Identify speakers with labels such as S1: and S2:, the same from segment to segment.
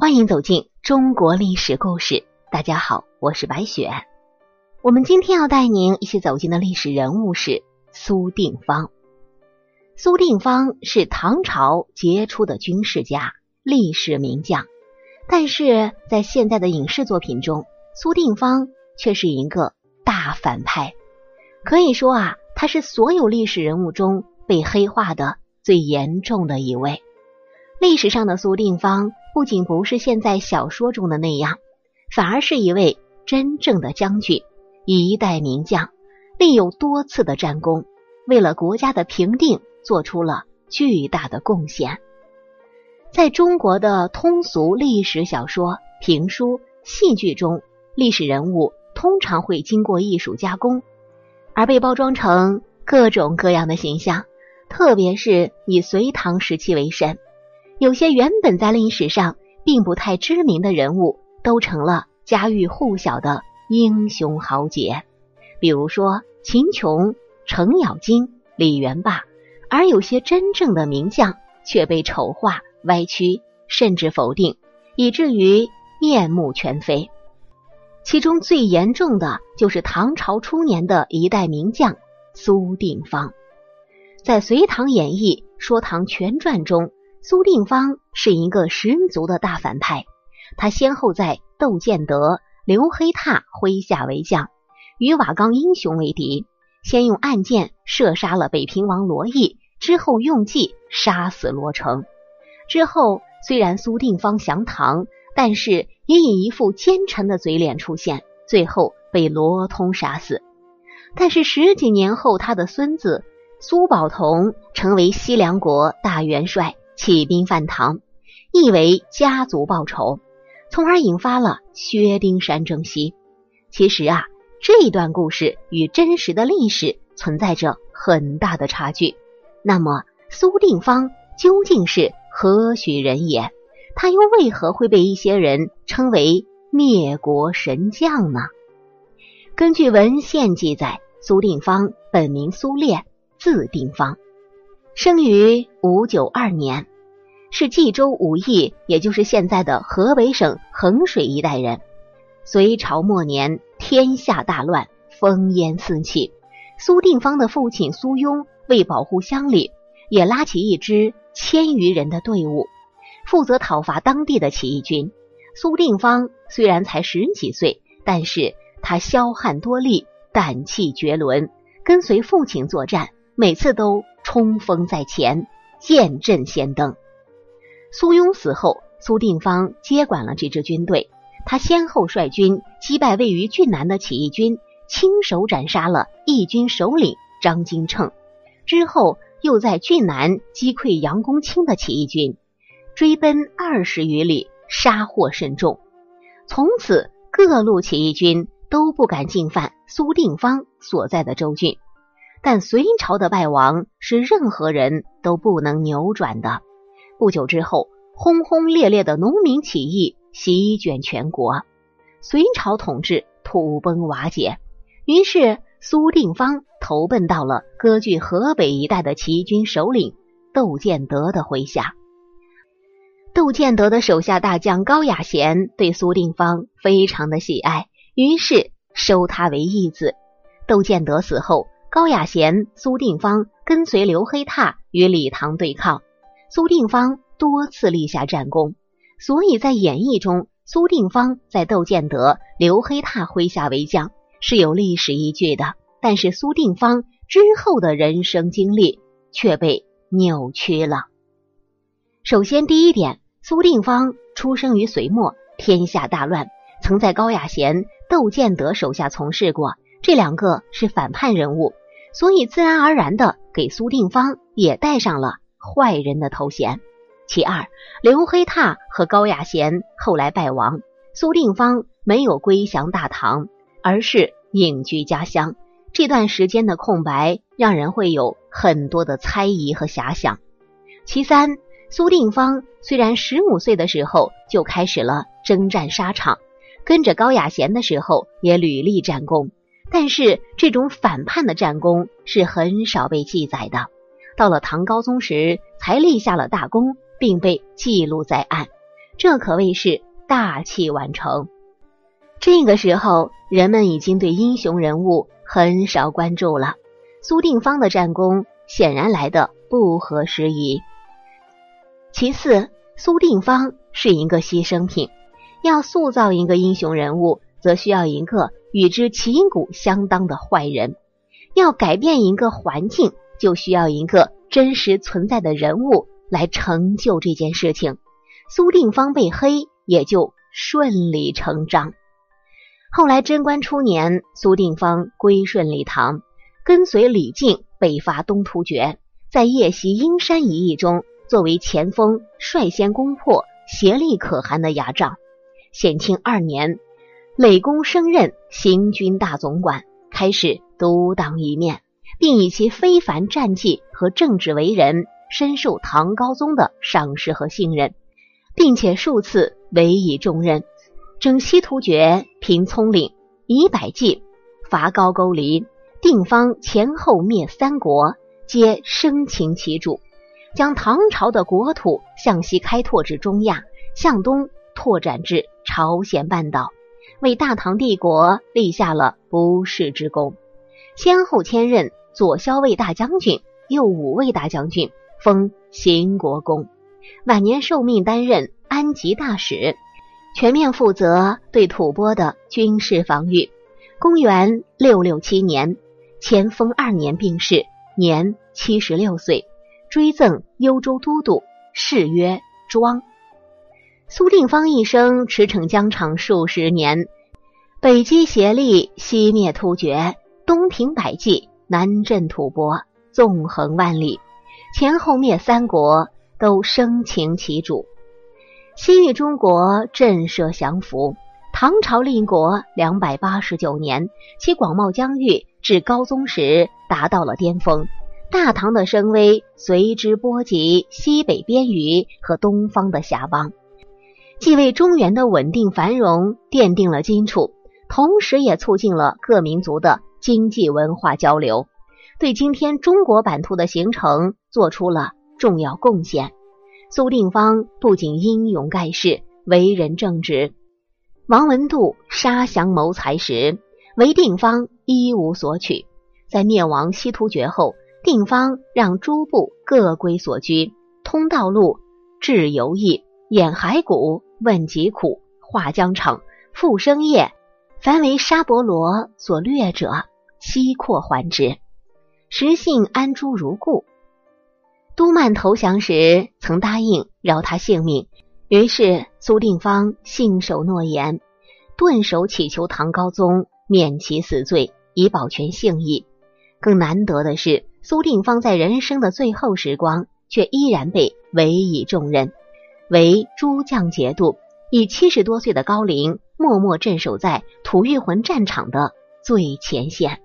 S1: 欢迎走进中国历史故事。大家好，我是白雪。我们今天要带您一起走进的历史人物是苏定方。苏定方是唐朝杰出的军事家、历史名将，但是在现在的影视作品中，苏定方却是一个大反派。可以说啊，他是所有历史人物中被黑化的最严重的一位。历史上的苏定方不仅不是现在小说中的那样，反而是一位真正的将军，一代名将，立有多次的战功，为了国家的平定做出了巨大的贡献。在中国的通俗历史小说、评书、戏剧中，历史人物通常会经过艺术加工，而被包装成各种各样的形象，特别是以隋唐时期为甚。有些原本在历史上并不太知名的人物，都成了家喻户晓的英雄豪杰，比如说秦琼、程咬金、李元霸。而有些真正的名将却被丑化、歪曲，甚至否定，以至于面目全非。其中最严重的就是唐朝初年的一代名将苏定方。在《隋唐演义·说唐全传》中。苏定方是一个十足的大反派，他先后在窦建德、刘黑闼麾下为将，与瓦岗英雄为敌，先用暗箭射杀了北平王罗毅，之后用计杀死罗成。之后虽然苏定方降唐，但是也以一副奸臣的嘴脸出现，最后被罗通杀死。但是十几年后，他的孙子苏宝同成为西凉国大元帅。起兵反唐，意为家族报仇，从而引发了薛丁山征西。其实啊，这段故事与真实的历史存在着很大的差距。那么，苏定方究竟是何许人也？他又为何会被一些人称为灭国神将呢？根据文献记载，苏定方本名苏烈，字定方。生于五九二年，是冀州武邑，也就是现在的河北省衡水一带人。隋朝末年，天下大乱，烽烟四起。苏定方的父亲苏庸为保护乡里，也拉起一支千余人的队伍，负责讨伐当地的起义军。苏定方虽然才十几岁，但是他骁悍多力，胆气绝伦，跟随父亲作战，每次都。冲锋在前，剑阵先登。苏庸死后，苏定方接管了这支军队。他先后率军击败位于郡南的起义军，亲手斩杀了义军首领张金秤。之后，又在郡南击溃杨公卿的起义军，追奔二十余里，杀获甚众。从此，各路起义军都不敢进犯苏定方所在的州郡。但隋朝的败亡是任何人都不能扭转的。不久之后，轰轰烈烈的农民起义席卷全国，隋朝统治土崩瓦解。于是，苏定方投奔到了割据河北一带的齐军首领窦建德的麾下。窦建德的手下大将高雅贤对苏定方非常的喜爱，于是收他为义子。窦建德死后。高雅贤、苏定方跟随刘黑闼与李唐对抗，苏定方多次立下战功，所以在演义中，苏定方在窦建德、刘黑闼麾下为将是有历史依据的。但是苏定方之后的人生经历却被扭曲了。首先，第一点，苏定方出生于隋末，天下大乱，曾在高雅贤、窦建德手下从事过。这两个是反叛人物，所以自然而然的给苏定方也带上了坏人的头衔。其二，刘黑闼和高雅贤后来败亡，苏定方没有归降大唐，而是隐居家乡。这段时间的空白，让人会有很多的猜疑和遐想。其三，苏定方虽然十五岁的时候就开始了征战沙场，跟着高雅贤的时候也屡立战功。但是这种反叛的战功是很少被记载的，到了唐高宗时才立下了大功，并被记录在案。这可谓是大器晚成。这个时候，人们已经对英雄人物很少关注了。苏定方的战功显然来的不合时宜。其次，苏定方是一个牺牲品。要塑造一个英雄人物，则需要一个与之旗鼓相当的坏人；要改变一个环境，就需要一个真实存在的人物来成就这件事情。苏定方被黑，也就顺理成章。后来贞观初年，苏定方归顺李唐，跟随李靖北伐东突厥，在夜袭阴山一役中，作为前锋率先攻破协力可汗的牙帐。显庆二年，累公升任行军大总管，开始独当一面，并以其非凡战绩和正直为人，深受唐高宗的赏识和信任，并且数次委以重任。征西突厥，平葱岭，以百计，伐高句丽，定方前后灭三国，皆生擒其主，将唐朝的国土向西开拓至中亚，向东拓展至朝鲜半岛，为大唐帝国立下了不世之功。先后迁任左骁卫大将军、右武卫大将军，封兴国公。晚年受命担任安吉大使。全面负责对吐蕃的军事防御。公元六六七年，乾封二年病逝，年七十六岁，追赠幽州都督，谥曰庄。苏定方一生驰骋疆场数十年，北击协力，西灭突厥，东平百济，南镇吐蕃，纵横万里，前后灭三国，都生擒其主。西域中国震慑降服，唐朝立国两百八十九年，其广袤疆域至高宗时达到了巅峰，大唐的声威随之波及西北边隅和东方的峡邦，既为中原的稳定繁荣奠定了基础，同时也促进了各民族的经济文化交流，对今天中国版图的形成做出了重要贡献。苏定方不仅英勇盖世，为人正直。王文度杀降谋才时，韦定方一无所取。在灭亡西突厥后，定方让诸部各归所居，通道路，治游役，掩骸骨，问疾苦，化疆场，复生业。凡为沙伯罗所掠者，悉扩还之。实性安诸如故。都曼投降时，曾答应饶他性命。于是苏定方信守诺言，顿首祈求唐高宗免其死罪，以保全性命。更难得的是，苏定方在人生的最后时光，却依然被委以重任，为诸将节度，以七十多岁的高龄，默默镇守在吐谷浑战场的最前线。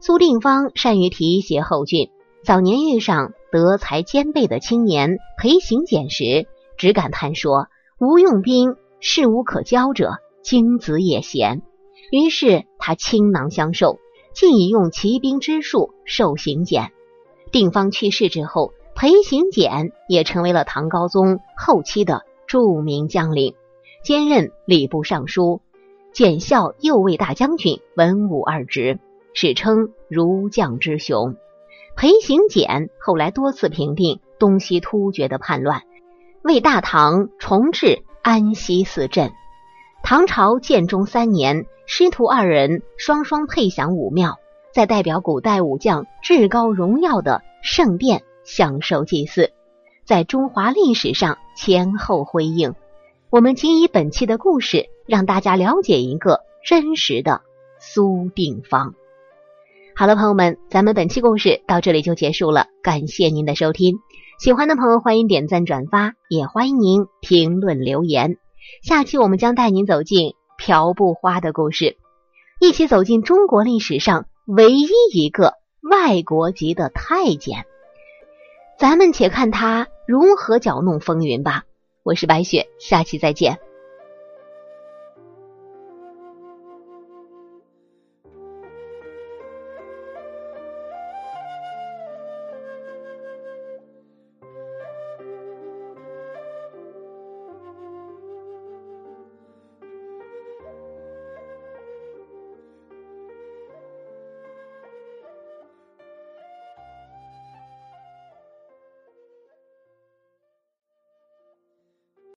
S1: 苏定方善于提携后进，早年遇上。德才兼备的青年裴行俭时，只感叹说：“无用兵，事无可教者，精子也贤。”于是他倾囊相授，竟以用骑兵之术授行俭。定方去世之后，裴行俭也成为了唐高宗后期的著名将领，兼任礼部尚书、检校右卫大将军、文武二职，史称儒将之雄。裴行俭后来多次平定东西突厥的叛乱，为大唐重置安西四镇。唐朝建中三年，师徒二人双双配享武庙，在代表古代武将至高荣耀的圣殿享受祭祀，在中华历史上前后辉映。我们仅以本期的故事，让大家了解一个真实的苏定方。好了，朋友们，咱们本期故事到这里就结束了，感谢您的收听。喜欢的朋友欢迎点赞转发，也欢迎您评论留言。下期我们将带您走进朴布花的故事，一起走进中国历史上唯一一个外国籍的太监。咱们且看他如何搅弄风云吧。我是白雪，下期再见。